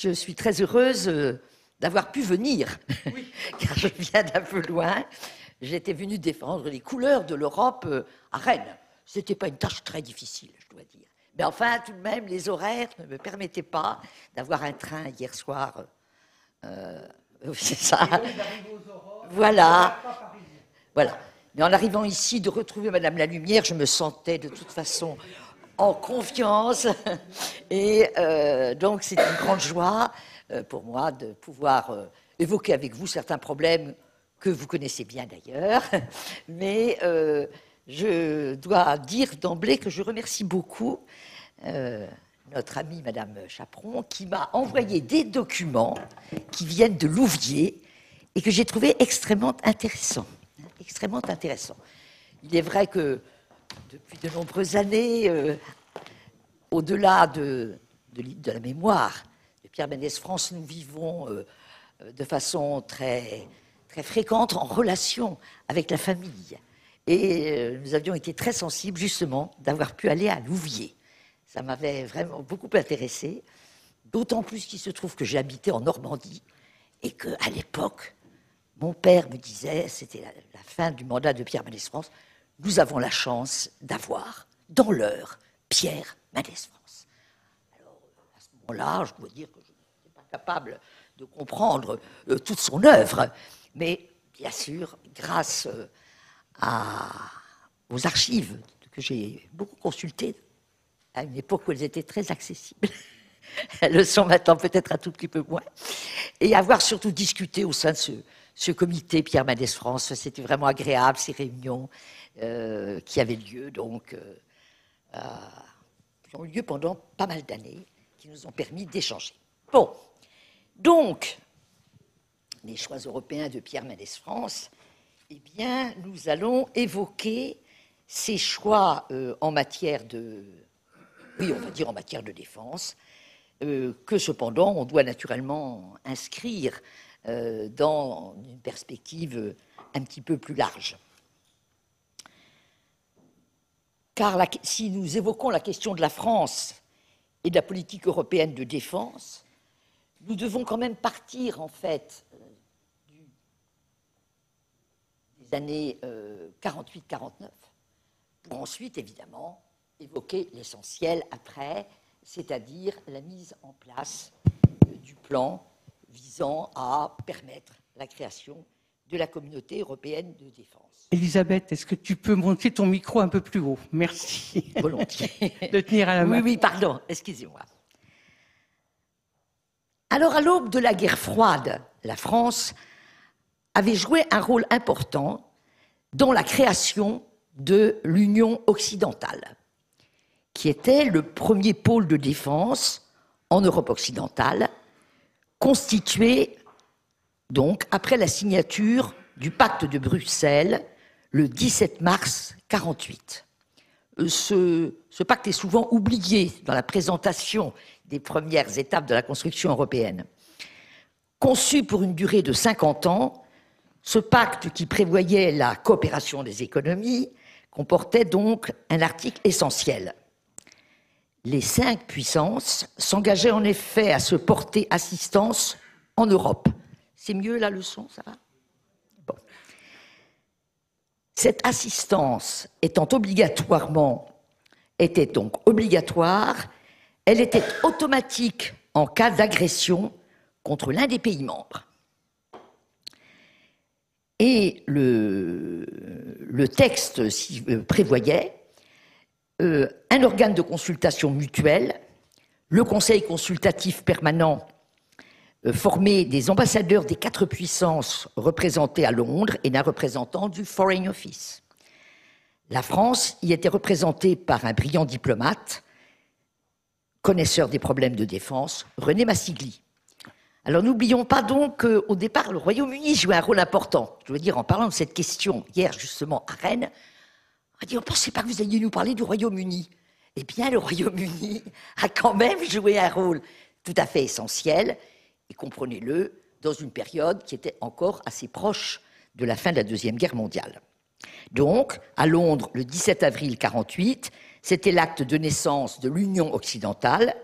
je suis très heureuse euh, d'avoir pu venir, car je viens d'un peu loin. J'étais venue défendre les couleurs de l'Europe euh, à Rennes. Ce n'était pas une tâche très difficile, je dois dire. Mais enfin, tout de même, les horaires ne me permettaient pas d'avoir un train hier soir. Euh, c'est ça. Voilà. Voilà. Mais en arrivant ici, de retrouver Madame la Lumière, je me sentais de toute façon en confiance. Et euh, donc, c'est une grande joie euh, pour moi de pouvoir euh, évoquer avec vous certains problèmes que vous connaissez bien d'ailleurs. Mais je dois dire d'emblée que je remercie beaucoup notre amie Madame Chaperon qui m'a envoyé des documents qui viennent de Louviers et que j'ai trouvé extrêmement intéressants. Extrêmement intéressants. Il est vrai que depuis de nombreuses années, au-delà de, la mémoire de Pierre Mendès France, nous vivons euh, de façon très, fréquente en relation avec la famille. Et euh, nous avions été très sensibles justement d'avoir pu aller à Louviers. Ça m'avait vraiment beaucoup intéressé, d'autant plus qu'il se trouve que j'ai habité en Normandie et qu'à l'époque, mon père me disait, c'était la, la, fin du mandat de Pierre Mendès France, nous avons la chance d'avoir dans l'heure Pierre Mendès France. Alors, à ce moment-là, je dois dire que je n'étais pas capable de comprendre euh, toute son œuvre, mais bien sûr, grâce euh, aux archives que j'ai beaucoup consultées à une époque où elles étaient très accessibles, elles le sont maintenant peut-être un tout petit peu moins, et avoir surtout discuté au sein de ce, comité Pierre Mendès France, c'était vraiment agréable, ces réunions. Euh, qui avaient lieu, donc, qui ont eu lieu pendant pas mal d'années, qui nous ont permis d'échanger. Bon, donc, les choix européens de Pierre Mendès France, eh bien, nous allons évoquer ces choix en matière de, oui, on va dire en matière de défense, que cependant on doit naturellement inscrire dans une perspective un petit peu plus large. Car si nous évoquons la question de la France et de la politique européenne de défense, nous devons quand même partir en fait des années 48-49 euh, pour ensuite évidemment évoquer l'essentiel après, c'est-à-dire la mise en place euh, du plan visant à permettre la création de la communauté européenne de défense. Elisabeth, est-ce que tu peux monter ton micro un peu plus haut? Merci. Volontiers. de tenir à la main. Oui, oui, pardon, excusez-moi. Alors, à l'aube de la guerre froide, la France avait joué un rôle important dans la création de l'Union occidentale, qui était le premier pôle de défense en Europe occidentale, constitué donc après la signature du pacte de Bruxelles le 17 mars 48. Euh, ce, ce, pacte est souvent oublié dans la présentation des premières étapes de la construction européenne. Conçu pour une durée de 50 ans, ce pacte qui prévoyait la coopération des économies comportait donc un article essentiel. Les cinq puissances s'engageaient en effet à se porter assistance en Europe. C'est mieux la leçon, ça va cette assistance étant obligatoirement, était donc obligatoire, elle était automatique en cas d'agression contre l'un des pays membres. Et le, texte euh, prévoyait euh, un organe de consultation mutuelle, le Conseil consultatif permanent formé des ambassadeurs des quatre puissances représentées à Londres et d'un représentant du Foreign Office. La France y était représentée par un brillant diplomate, connaisseur des problèmes de défense, René Massigli. Alors n'oublions pas donc qu'au départ, le Royaume-Uni jouait un rôle important. Je veux dire, en parlant de cette question hier justement à Rennes, on a dit, on ne pensait pas que vous alliez nous parler du Royaume-Uni. Eh bien, le Royaume-Uni a quand même joué un rôle tout à fait essentiel et comprenez-le, dans une période qui était encore assez proche de la fin de la Deuxième Guerre mondiale. Donc, à Londres, le 17 avril 1948, c'était l'acte de naissance de l'Union occidentale,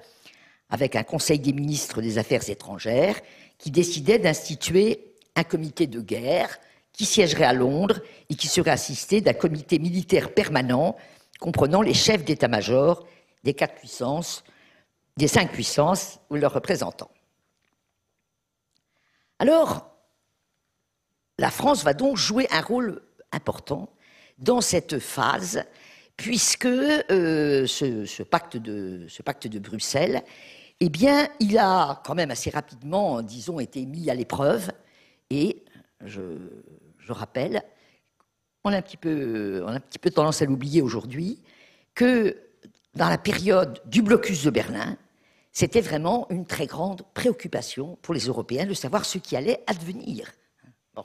avec un Conseil des ministres des Affaires étrangères qui décidait d'instituer un comité de guerre qui siégerait à Londres et qui serait assisté d'un comité militaire permanent comprenant les chefs d'état-major des quatre puissances, des cinq puissances ou leurs représentants. Alors, la France va donc jouer un rôle important dans cette phase, puisque euh, ce, pacte de, Bruxelles, eh bien, il a quand même assez rapidement, disons, été mis à l'épreuve, et je, rappelle, on a un petit peu tendance à l'oublier aujourd'hui, que dans la période du blocus de Berlin, c'était vraiment une très grande préoccupation pour les Européens de savoir ce qui allait advenir. Bon.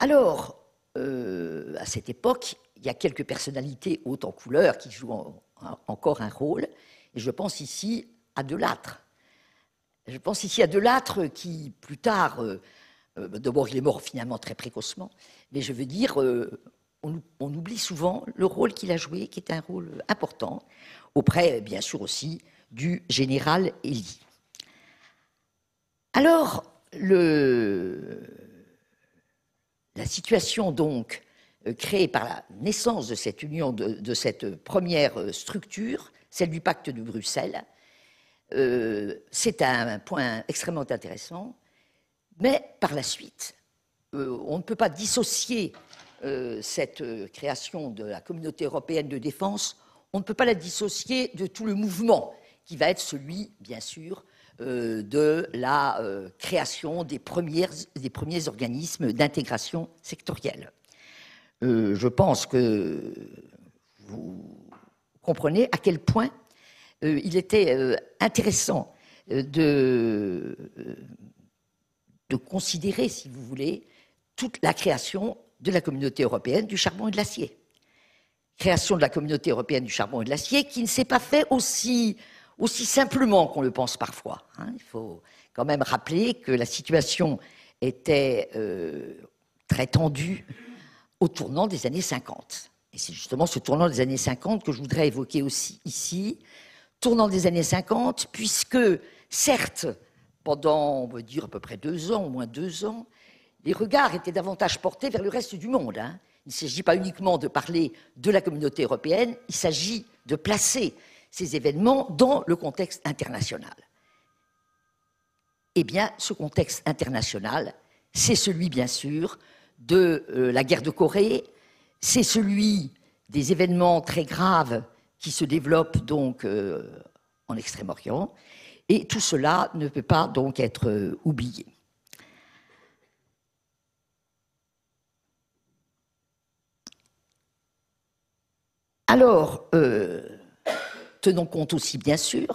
Alors, euh, à cette époque, il y a quelques personnalités hautes en couleur qui jouent encore un rôle, et je pense ici à Delattre. Je pense ici à Delattre qui, plus tard, euh, euh, d'abord, il est mort finalement très précocement, mais je veux dire, on, oublie souvent le rôle qu'il a joué, qui est un rôle important, auprès, bien sûr, aussi du général Elie. Alors, la situation donc euh, créée par la naissance de cette union, de, cette première structure, celle du pacte de Bruxelles, c'est un point extrêmement intéressant mais par la suite, euh, on ne peut pas dissocier euh, cette euh, création de la communauté européenne de défense, on ne peut pas la dissocier de tout le mouvement qui va être celui, bien sûr, de la création des, premiers organismes d'intégration sectorielle. je pense que vous comprenez à quel point il était intéressant de considérer, si vous voulez, toute la création de la communauté européenne du charbon et de l'acier. Création de la communauté européenne du charbon et de l'acier qui ne s'est pas fait aussi, simplement qu'on le pense parfois. Hein. Il faut quand même rappeler que la situation était euh, très tendue au tournant des années 50. Et c'est justement ce tournant des années 50 que je voudrais évoquer aussi ici. Tournant des années 50, puisque, certes, pendant, on va dire, à peu près deux ans, au moins deux ans, les regards étaient davantage portés vers le reste du monde. Hein. Il ne s'agit pas uniquement de parler de la communauté européenne, il s'agit de placer ces événements dans le contexte international. Eh bien, ce contexte international, c'est celui, bien sûr, de euh, la guerre de Corée, c'est celui des événements très graves qui se développent donc euh, en Extrême-Orient, et tout cela ne peut pas donc être euh, oublié. Alors, euh, tenons compte aussi, bien sûr,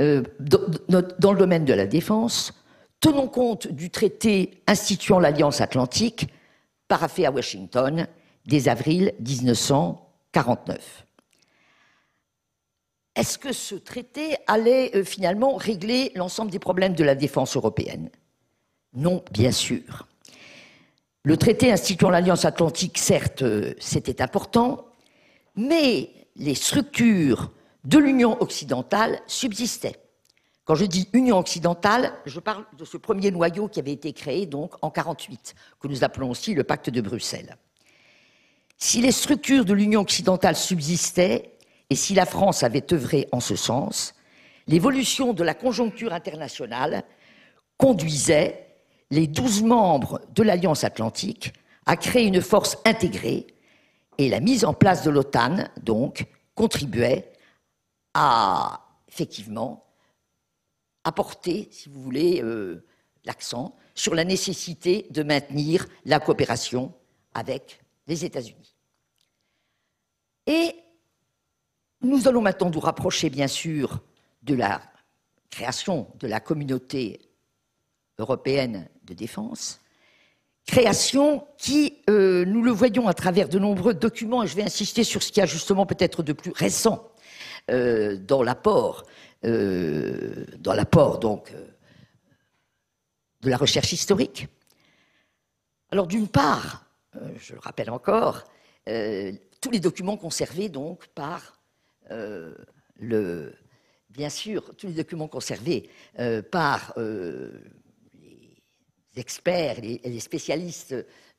euh, dans, le domaine de la défense, tenons compte du traité instituant l'Alliance atlantique, paraffé à Washington dès avril 1949 est-ce que ce traité allait euh, finalement régler l'ensemble des problèmes de la défense européenne? Non, bien sûr. Le traité instituant l'Alliance atlantique, certes, c'était important, mais les structures de l'Union occidentale subsistaient. Quand je dis Union occidentale, je parle de ce premier noyau qui avait été créé donc en 48, que nous appelons aussi le pacte de Bruxelles. Si les structures de l'Union occidentale subsistaient, et si la France avait œuvré en ce sens, l'évolution de la conjoncture internationale conduisait les douze membres de l'Alliance atlantique à créer une force intégrée et la mise en place de l'OTAN, donc, contribuait à, effectivement, apporter, si vous voulez, euh, l'accent sur la nécessité de maintenir la coopération avec les États-Unis. Et nous allons maintenant nous rapprocher, bien sûr, de la création de la communauté européenne de défense, création qui, euh, nous le voyons à travers de nombreux documents, et je vais insister sur ce qui a justement peut-être de plus récent euh, dans l'apport, euh, dans l'apport donc de la recherche historique. Alors d'une part, je le rappelle encore, tous les documents conservés donc par le, bien sûr, tous les documents conservés par experts et les, spécialistes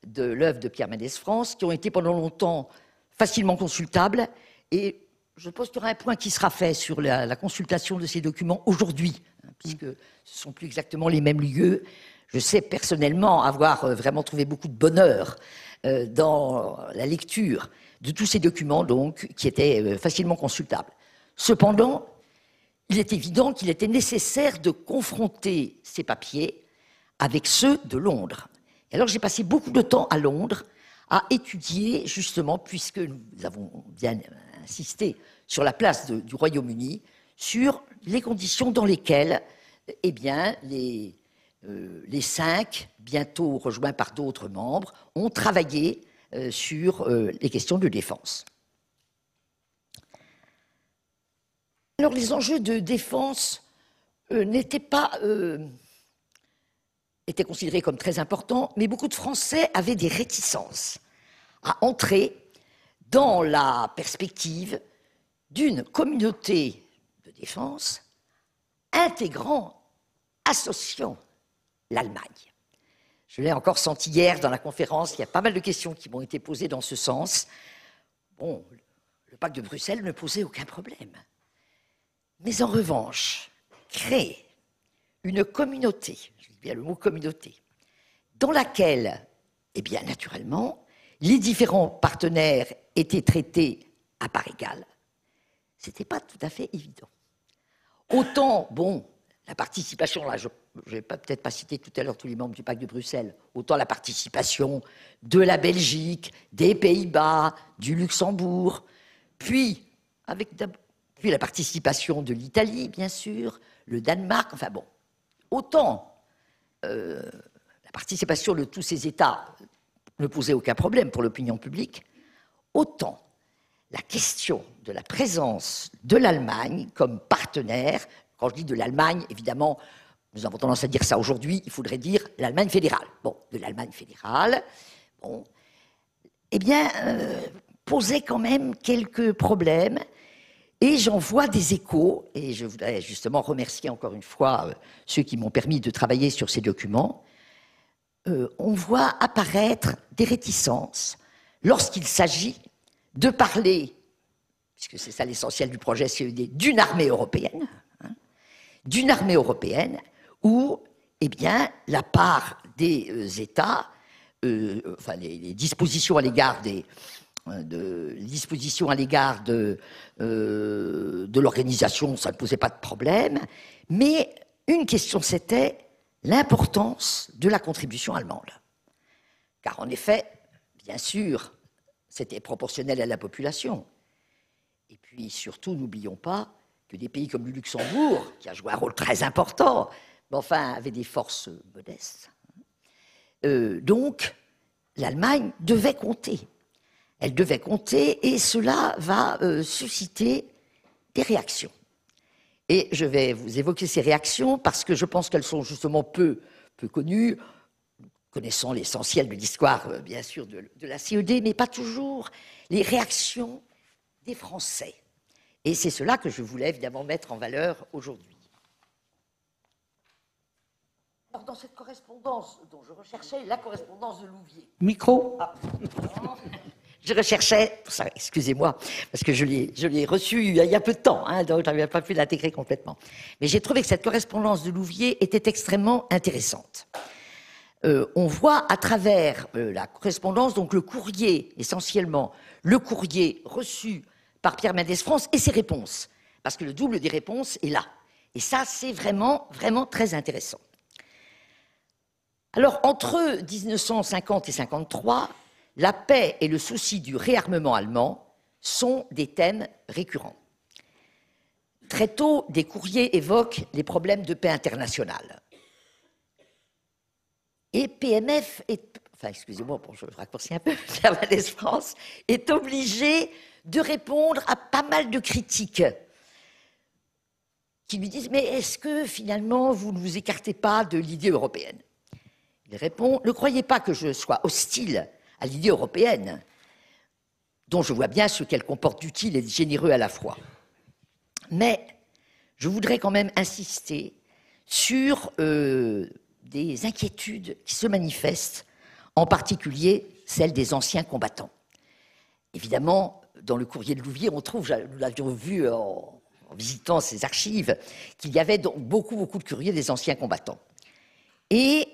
de l'œuvre de Pierre Mendès France, qui ont été pendant longtemps facilement consultables. Et je pense qu'il y aura un point qui sera fait sur la, consultation de ces documents aujourd'hui, hein, puisque ce sont plus exactement les mêmes lieux. Je sais personnellement avoir euh, vraiment trouvé beaucoup de bonheur dans la lecture de tous ces documents, donc, qui étaient facilement consultables. Cependant, il est évident qu'il était nécessaire de confronter ces papiers avec ceux de Londres. Et alors j'ai passé beaucoup de temps à Londres à étudier, justement, puisque nous avons bien insisté sur la place du Royaume-Uni, sur les conditions dans lesquelles eh bien, les, euh, les cinq, bientôt rejoints par d'autres membres, ont travaillé euh, sur euh, les questions de défense. Alors les enjeux de défense n'étaient pas étaient considérés comme très importants, mais beaucoup de Français avaient des réticences à entrer dans la perspective d'une communauté de défense intégrant, associant l'Allemagne. Je l'ai encore senti hier dans la conférence, il y a pas mal de questions qui m'ont été posées dans ce sens. Bon, le pacte de Bruxelles ne posait aucun problème. Mais en revanche, créer une communauté, je dis bien le mot communauté, dans laquelle, eh bien, naturellement, les différents partenaires étaient traités à part égale, ce n'était pas tout à fait évident. Autant, bon, la participation, là, je ne vais peut-être pas citer tout à l'heure tous les membres du pacte de Bruxelles, autant la participation de la Belgique, des Pays-Bas, du Luxembourg, puis avec puis la participation de l'Italie, bien sûr, le Danemark, enfin bon, autant euh, la participation de tous ces États ne posait aucun problème pour l'opinion publique, autant la question de la présence de l'Allemagne comme partenaire, quand je dis de l'Allemagne, évidemment, nous avons tendance à dire ça aujourd'hui, il faudrait dire l'Allemagne fédérale. Bon, de l'Allemagne fédérale, bon, eh bien, euh, posait quand même quelques problèmes et j'en vois des échos, et je voudrais justement remercier encore une fois euh, ceux qui m'ont permis de travailler sur ces documents. Euh, on voit apparaître des réticences lorsqu'il s'agit de parler, puisque c'est ça l'essentiel du projet CED, d'une armée européenne, hein, d'une armée européenne où, eh bien, la part des euh, États, enfin, les, dispositions à l'égard des, de dispositions à l'égard de, euh, de l'organisation, ça ne posait pas de problème. Mais une question, c'était l'importance de la contribution allemande. Car en effet, bien sûr, c'était proportionnel à la population. Et puis surtout, n'oublions pas que des pays comme le Luxembourg, qui a joué un rôle très important, mais enfin avait des forces modestes. Euh, donc, l'Allemagne devait compter elle devait compter, et cela va euh, susciter des réactions. Et je vais vous évoquer ces réactions parce que je pense qu'elles sont justement peu, peu connues, connaissant l'essentiel de l'histoire, euh, bien sûr, de, de, la CED, mais pas toujours les réactions des Français. Et c'est cela que je voulais évidemment mettre en valeur aujourd'hui. Alors, dans cette correspondance dont je recherchais la correspondance de Louvier. Micro. Ah, je recherchais, excusez-moi, parce que je l'ai reçu il y a peu de temps, hein, donc je n'avais pas pu l'intégrer complètement. Mais j'ai trouvé que cette correspondance de Louvier était extrêmement intéressante. Euh, on voit à travers euh, la correspondance, donc le courrier essentiellement, le courrier reçu par Pierre Mendès France et ses réponses, parce que le double des réponses est là. Et ça, c'est vraiment, vraiment très intéressant. Alors, entre 1950 et 1953, la paix et le souci du réarmement allemand sont des thèmes récurrents. Très tôt, des courriers évoquent les problèmes de paix internationale. Et PMF est, obligé de répondre à pas mal de critiques qui lui disent Mais est-ce que finalement vous ne vous écartez pas de l'idée européenne? Il répond Ne croyez pas que je sois hostile à l'idée européenne, dont je vois bien ce qu'elle comporte d'utile et de généreux à la fois. Mais je voudrais quand même insister sur euh, des inquiétudes qui se manifestent, en particulier celles des anciens combattants. Évidemment, dans le courrier de Louvier, on trouve, nous l'avions vu en, visitant ces archives, qu'il y avait donc beaucoup, beaucoup de courriers des anciens combattants. Et,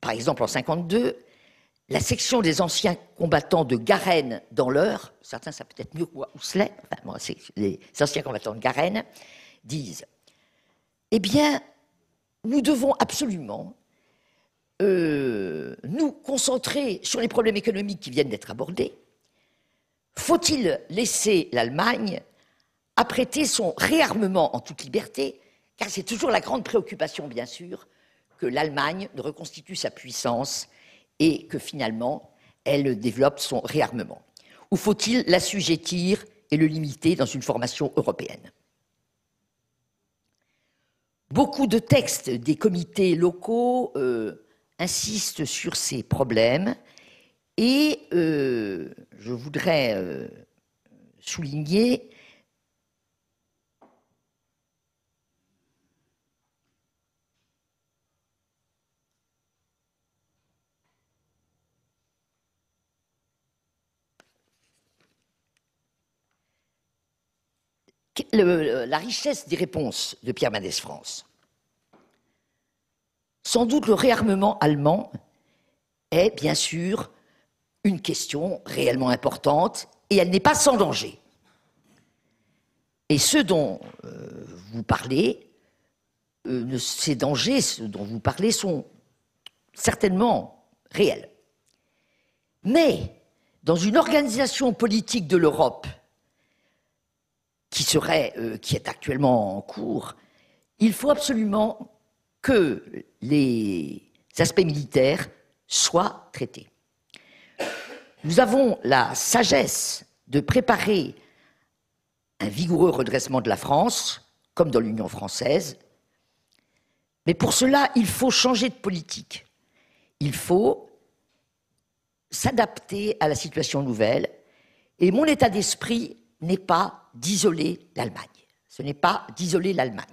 par exemple, en 52, la section des anciens combattants de Garenne dans l'heure, certains ça peut-être mieux que moi, les anciens combattants de Garenne, disent Eh bien, nous devons absolument euh, nous concentrer sur les problèmes économiques qui viennent d'être abordés. Faut-il laisser l'Allemagne apprêter son réarmement en toute liberté Car c'est toujours la grande préoccupation, bien sûr, que l'Allemagne ne reconstitue sa puissance et que finalement elle développe son réarmement. Ou faut-il l'assujettir et le limiter dans une formation européenne? Beaucoup de textes des comités locaux euh, insistent sur ces problèmes et euh, je voudrais euh, souligner la richesse des réponses de Pierre Mendès France. Sans doute le réarmement allemand est bien sûr une question réellement importante et elle n'est pas sans danger. Et ceux dont euh, vous parlez, euh, ces dangers dont vous parlez sont certainement réels. Mais dans une organisation politique de l'Europe euh, qui est actuellement en cours, il faut absolument que les aspects militaires soient traités. Nous avons la sagesse de préparer un vigoureux redressement de la France, comme dans l'Union française, mais pour cela, il faut changer de politique. Il faut s'adapter à la situation nouvelle. Et mon état d'esprit n'est pas d'isoler l'Allemagne. Ce n'est pas d'isoler l'Allemagne.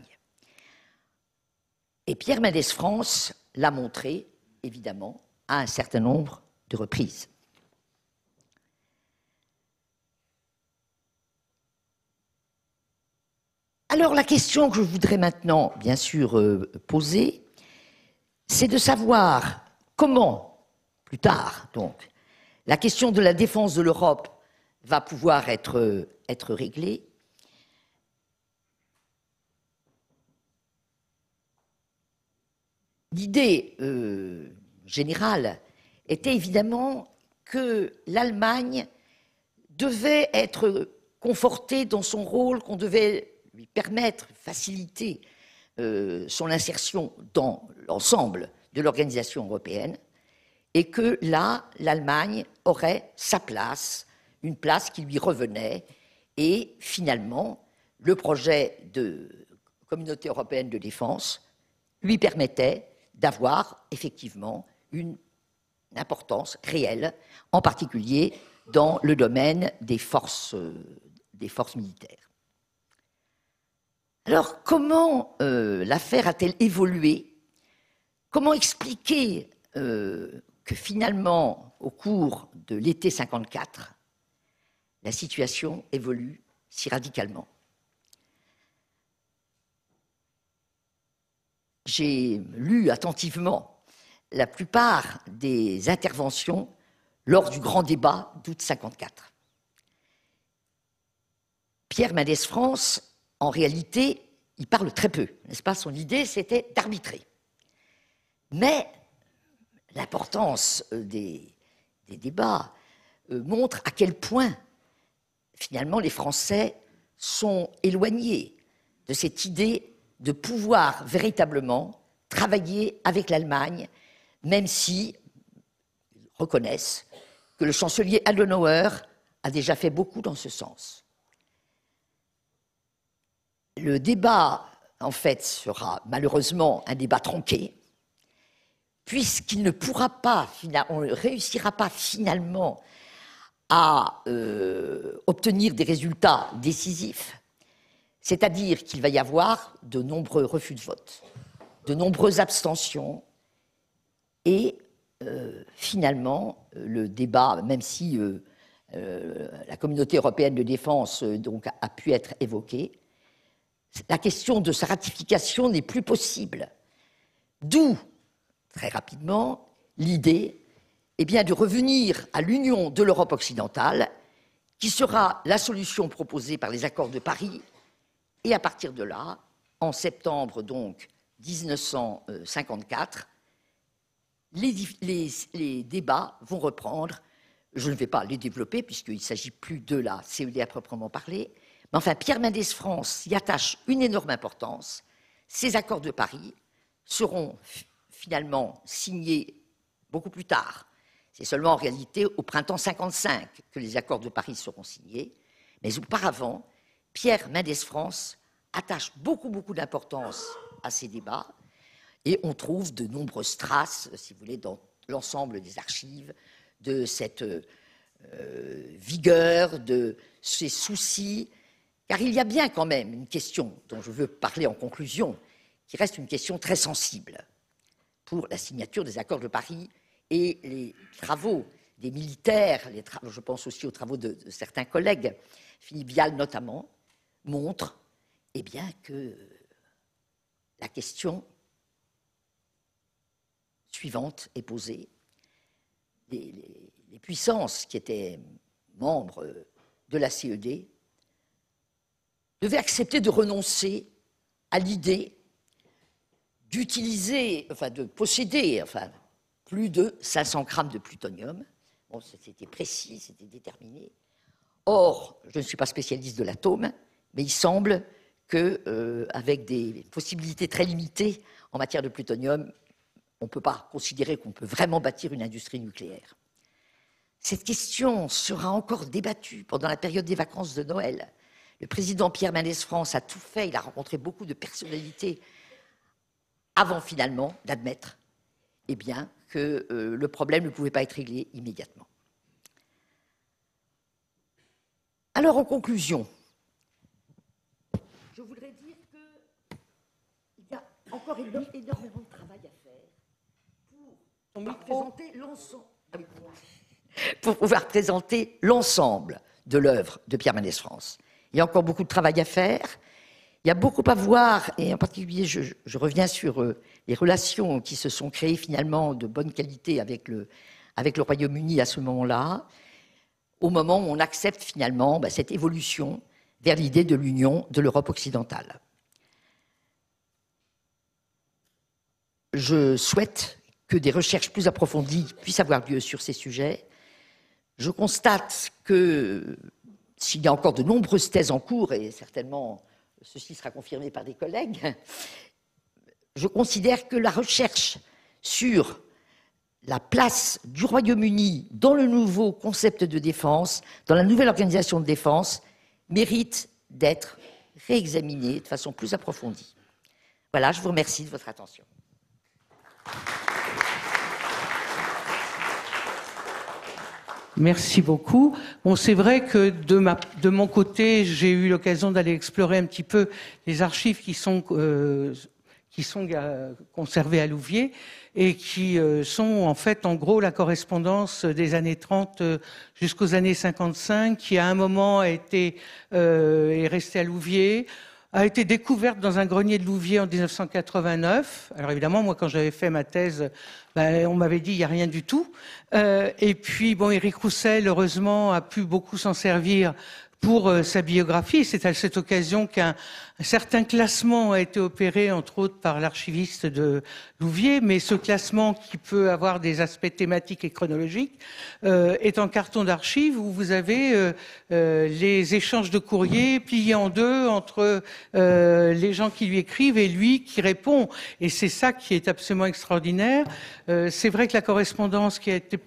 Et Pierre Mendès France l'a montré, évidemment, à un certain nombre de reprises. Alors la question que je voudrais maintenant, bien sûr, euh, poser, c'est de savoir comment, plus tard, donc, la question de la défense de l'Europe va pouvoir être, être réglée. L'idée euh, générale était évidemment que l'Allemagne devait être confortée dans son rôle, qu'on devait lui permettre, faciliter euh, son insertion dans l'ensemble de l'organisation européenne, et que là, l'Allemagne aurait sa place une place qui lui revenait. Et finalement, le projet de communauté européenne de défense lui permettait d'avoir effectivement une importance réelle, en particulier dans le domaine des forces, forces militaires. Alors, comment euh, l'affaire a-t-elle évolué? Comment expliquer euh, que finalement, au cours de l'été 54, la situation évolue si radicalement. J'ai lu attentivement la plupart des interventions lors du grand débat d'août 54. Pierre Mendès France, en réalité, il parle très peu, n'est-ce pas? Son idée, c'était d'arbitrer. Mais l'importance euh, des, débats euh, montre à quel point finalement, les Français sont éloignés de cette idée de pouvoir véritablement travailler avec l'Allemagne, même si ils reconnaissent que le chancelier Adenauer a déjà fait beaucoup dans ce sens. Le débat, en fait, sera malheureusement un débat tronqué, puisqu'il ne pourra pas, on ne réussira pas finalement à euh, obtenir des résultats décisifs C'est-à-dire qu'il va y avoir de nombreux refus de vote, de nombreuses abstentions, et euh, finalement, le débat, même si euh, euh, la communauté européenne de défense a pu être évoquée, la question de sa ratification n'est plus possible. D'où, très rapidement, l'idée eh de revenir à l'union de l'Europe occidentale, qui sera la solution proposée par les accords de Paris. Et à partir de là, en septembre donc 1954, les, débats vont reprendre. Je ne vais pas les développer puisqu'il ne s'agit plus de la CED à proprement parler. Mais enfin, Pierre Mendès France y attache une énorme importance. Ces accords de Paris seront finalement signés beaucoup plus tard. C'est seulement en réalité au printemps 55 que les accords de Paris seront signés. Mais auparavant, Pierre Mendès France attache beaucoup, beaucoup d'importance à ces débats. Et on trouve de nombreuses traces, si vous voulez, dans l'ensemble des archives de cette euh, vigueur, de ces soucis, car il y a bien quand même une question dont je veux parler en conclusion, qui reste une question très sensible pour la signature des accords de Paris et les travaux des militaires, les je pense aussi aux travaux de, certains collègues, Philippe Vial notamment, montrent eh que la question suivante est posée. Les, puissances qui étaient membres de la CED devaient accepter de renoncer à l'idée d'utiliser, enfin de posséder, enfin plus de 500 grammes de plutonium. Bon, c'était précis, c'était déterminé. Or, je ne suis pas spécialiste de l'atome, mais il semble qu'avec euh, des possibilités très limitées en matière de plutonium, on ne peut pas considérer qu'on peut vraiment bâtir une industrie nucléaire. Cette question sera encore débattue pendant la période des vacances de Noël. Le président Pierre Mendès France a tout fait, il a rencontré beaucoup de personnalités avant finalement d'admettre eh bien, que euh, le problème ne pouvait pas être réglé immédiatement. Alors, en conclusion, je voudrais dire qu'il y a encore énormément de travail à ah pour pouvoir présenter l'ensemble de l'œuvre de Pierre Mendès France. Il y a encore beaucoup de travail à faire. Il y a beaucoup à voir, et en particulier, je, reviens sur euh, les relations qui se sont créées finalement de bonne qualité avec le, avec le Royaume-Uni à ce moment-là, au moment où on accepte finalement bah, cette évolution vers l'idée de l'union de l'Europe occidentale. Je souhaite que des recherches plus approfondies puissent avoir lieu sur ces sujets. Je constate que s'il y a encore de nombreuses thèses en cours, et certainement ceci sera confirmé par des collègues, je considère que la recherche sur la place du Royaume-Uni dans le nouveau concept de défense, dans la nouvelle organisation de défense, mérite d'être réexaminée de façon plus approfondie. Voilà, je vous remercie de votre attention. Merci beaucoup. Bon, c'est vrai que de, ma, de mon côté, j'ai eu l'occasion d'aller explorer un petit peu les archives qui sont, euh, qui sont euh, conservées à Louviers et qui euh, sont en fait en gros la correspondance des années 30 jusqu'aux années 55, qui à un moment a été est restée à Louviers a été découverte dans un grenier de Louviers en 1989. Alors évidemment, moi, quand j'avais fait ma thèse, ben, on m'avait dit il n'y a rien du tout. Euh, et puis, bon, Éric Roussel, heureusement, a pu beaucoup s'en servir pour euh, sa biographie. C'est à cette occasion qu'un certain classement a été opéré, entre autres, par l'archiviste de Louvier, mais ce classement, qui peut avoir des aspects thématiques et chronologiques, euh, est en carton d'archives où vous avez euh, les échanges de courriers pliés en deux entre les gens qui lui écrivent et lui qui répond. Et c'est ça qui est absolument extraordinaire. c'est vrai que la correspondance qui a été,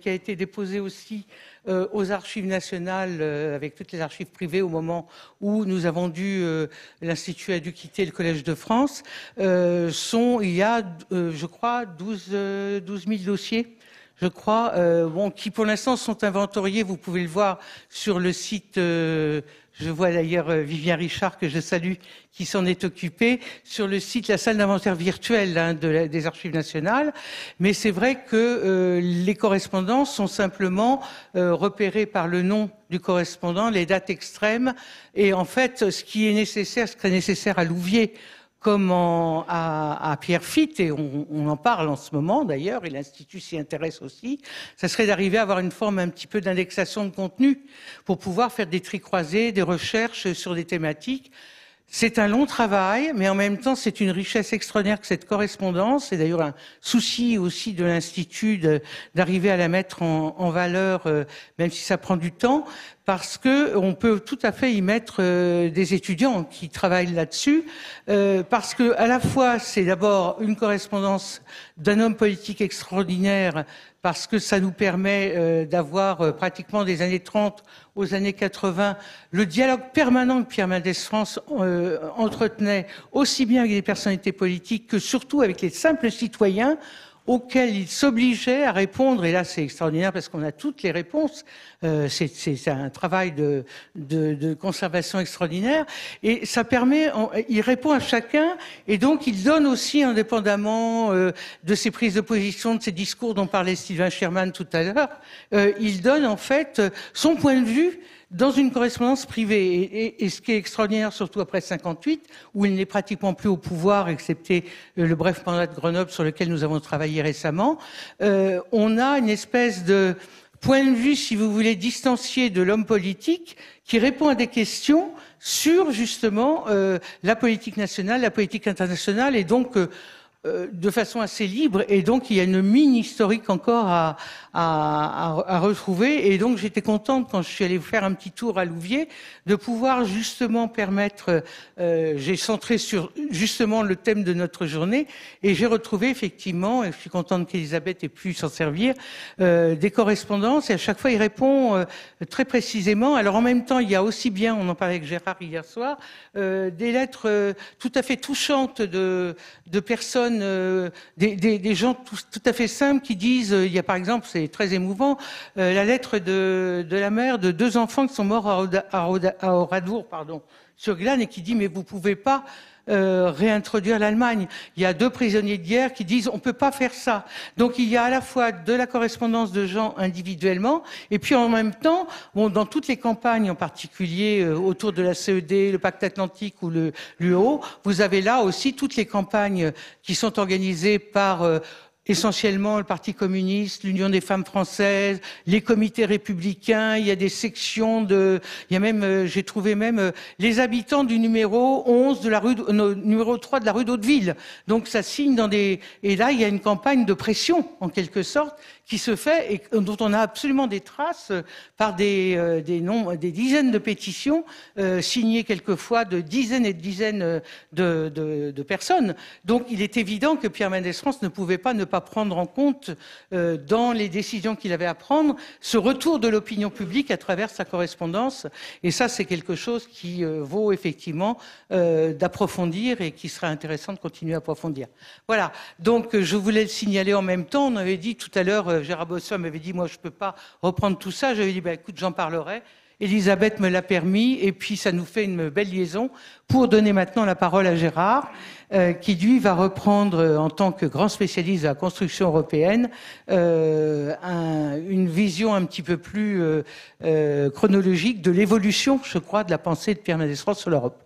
qui a été déposée aussi euh, aux archives nationales, euh, avec toutes les archives privées, au moment où nous avons dû, euh, l'Institut a dû quitter le Collège de France, sont, il y a, je crois, 12, 12 000 dossiers je crois, bon, qui pour l'instant sont inventoriés. Vous pouvez le voir sur le site Je vois d'ailleurs euh, Vivien Richard, que je salue, qui s'en est occupé, sur le site La salle d'inventaire virtuelle hein, des Archives nationales. Mais c'est vrai que euh, les correspondances sont simplement euh, repérées par le nom du correspondant, les dates extrêmes. Et en fait, ce qui est nécessaire, ce qui est nécessaire à Louvier comme à, Pierrefitte, et on, en parle en ce moment d'ailleurs, et l'Institut s'y intéresse aussi, ça serait d'arriver à avoir une forme un petit peu d'indexation de contenu pour pouvoir faire des tri croisés, des recherches sur des thématiques. C'est un long travail, mais en même temps, c'est une richesse extraordinaire que cette correspondance. C'est d'ailleurs un souci aussi de l'Institut d'arriver à la mettre en, valeur, euh, même si ça prend du temps, parce que on peut tout à fait y mettre euh, des étudiants qui travaillent là-dessus, euh, parce que à la fois c'est d'abord une correspondance d'un homme politique extraordinaire, parce que ça nous permet euh, d'avoir pratiquement des années 30 aux années 80 le dialogue permanent que Pierre Mendès France entretenait aussi bien avec des personnalités politiques que surtout avec les simples citoyens auquel il s'obligeait à répondre, et là c'est extraordinaire parce qu'on a toutes les réponses, euh, c'est un travail de, de, de, conservation extraordinaire, et ça permet, il répond à chacun, et donc il donne aussi, indépendamment euh, de ses prises de position, de ses discours dont parlait Sylvain Sherman tout à l'heure, euh, il donne en fait son point de vue dans une correspondance privée. Et, ce qui est extraordinaire, surtout après 58, où il n'est pratiquement plus au pouvoir, excepté euh, le bref mandat de Grenoble sur lequel nous avons travaillé récemment, euh, on a une espèce de point de vue, si vous voulez, distancié de l'homme politique, qui répond à des questions sur justement euh, la politique nationale, la politique internationale, et donc euh, de façon assez libre et donc il y a une mine historique encore à, à, à, retrouver. Et donc j'étais contente quand je suis allée faire un petit tour à Louvier de pouvoir justement permettre euh, j'ai centré sur justement le thème de notre journée et j'ai retrouvé effectivement et je suis contente qu'Elisabeth ait pu s'en servir euh, des correspondances et à chaque fois il répond euh, très précisément. Alors en même temps il y a aussi bien on en parlait avec Gérard hier soir euh, des lettres tout à fait touchantes de, de personnes euh, des, gens tout, à fait simples qui disent, euh, il y a par exemple, c'est très émouvant, euh, la lettre de, la mère de deux enfants qui sont morts à, à, Oradour, pardon, sur Glane, et qui dit, mais vous pouvez pas euh, réintroduire l'Allemagne. Il y a deux prisonniers de guerre qui disent on peut pas faire ça. Donc il y a à la fois de la correspondance de gens individuellement et puis en même temps, bon, dans toutes les campagnes, en particulier euh, autour de la CED, le Pacte Atlantique ou le l'UO, vous avez là aussi toutes les campagnes qui sont organisées par euh, essentiellement le Parti communiste, l'Union des femmes françaises, les comités républicains, il y a des sections de il y a même euh, j'ai trouvé même euh, les habitants du numéro 11 de la rue euh, numéro 3 de la rue d'Hauteville. Donc ça signe dans des et là il y a une campagne de pression en quelque sorte qui se fait et dont on a absolument des traces par des, des, des dizaines de pétitions euh, signées quelquefois de dizaines et de dizaines de, de, de, personnes. Donc il est évident que Pierre Mendès France ne pouvait pas ne pas prendre en compte euh, dans les décisions qu'il avait à prendre ce retour de l'opinion publique à travers sa correspondance. Et ça, c'est quelque chose qui euh, vaut effectivement euh, d'approfondir et qui sera intéressant de continuer à approfondir. Voilà. Donc, je voulais le signaler en même temps. On avait dit tout à l'heure, Gérard Bossot m'avait dit, moi, je peux pas reprendre tout ça. J'avais dit, ben, écoute, j'en parlerai. Elisabeth me l'a permis, et puis ça nous fait une belle liaison pour donner maintenant la parole à Gérard, euh, qui lui va reprendre euh, en tant que grand spécialiste de la construction européenne euh, une vision un petit peu plus chronologique de l'évolution, je crois, de la pensée de Pierre Mendès France sur l'Europe.